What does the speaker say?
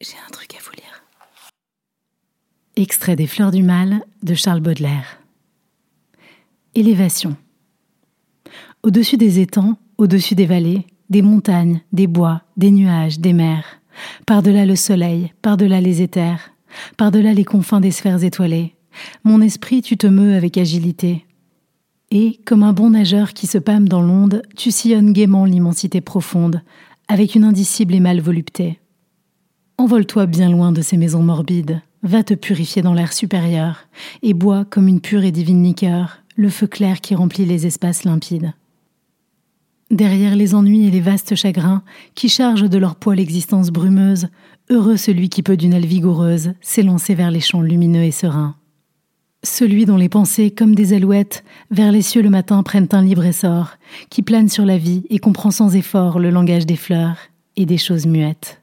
J'ai un truc à vous lire. Extrait des Fleurs du Mal de Charles Baudelaire. Élévation. Au-dessus des étangs, au-dessus des vallées, des montagnes, des bois, des nuages, des mers, par-delà le soleil, par-delà les éthers, par-delà les confins des sphères étoilées, mon esprit tu te meus avec agilité. Et, comme un bon nageur qui se pâme dans l'onde, tu sillonnes gaiement l'immensité profonde, avec une indicible et mal volupté. Envole-toi bien loin de ces maisons morbides, va te purifier dans l'air supérieur, et bois comme une pure et divine liqueur le feu clair qui remplit les espaces limpides. Derrière les ennuis et les vastes chagrins qui chargent de leur poids l'existence brumeuse, heureux celui qui peut d'une aile vigoureuse s'élancer vers les champs lumineux et sereins. Celui dont les pensées, comme des alouettes, vers les cieux le matin prennent un libre essor, qui plane sur la vie et comprend sans effort le langage des fleurs et des choses muettes.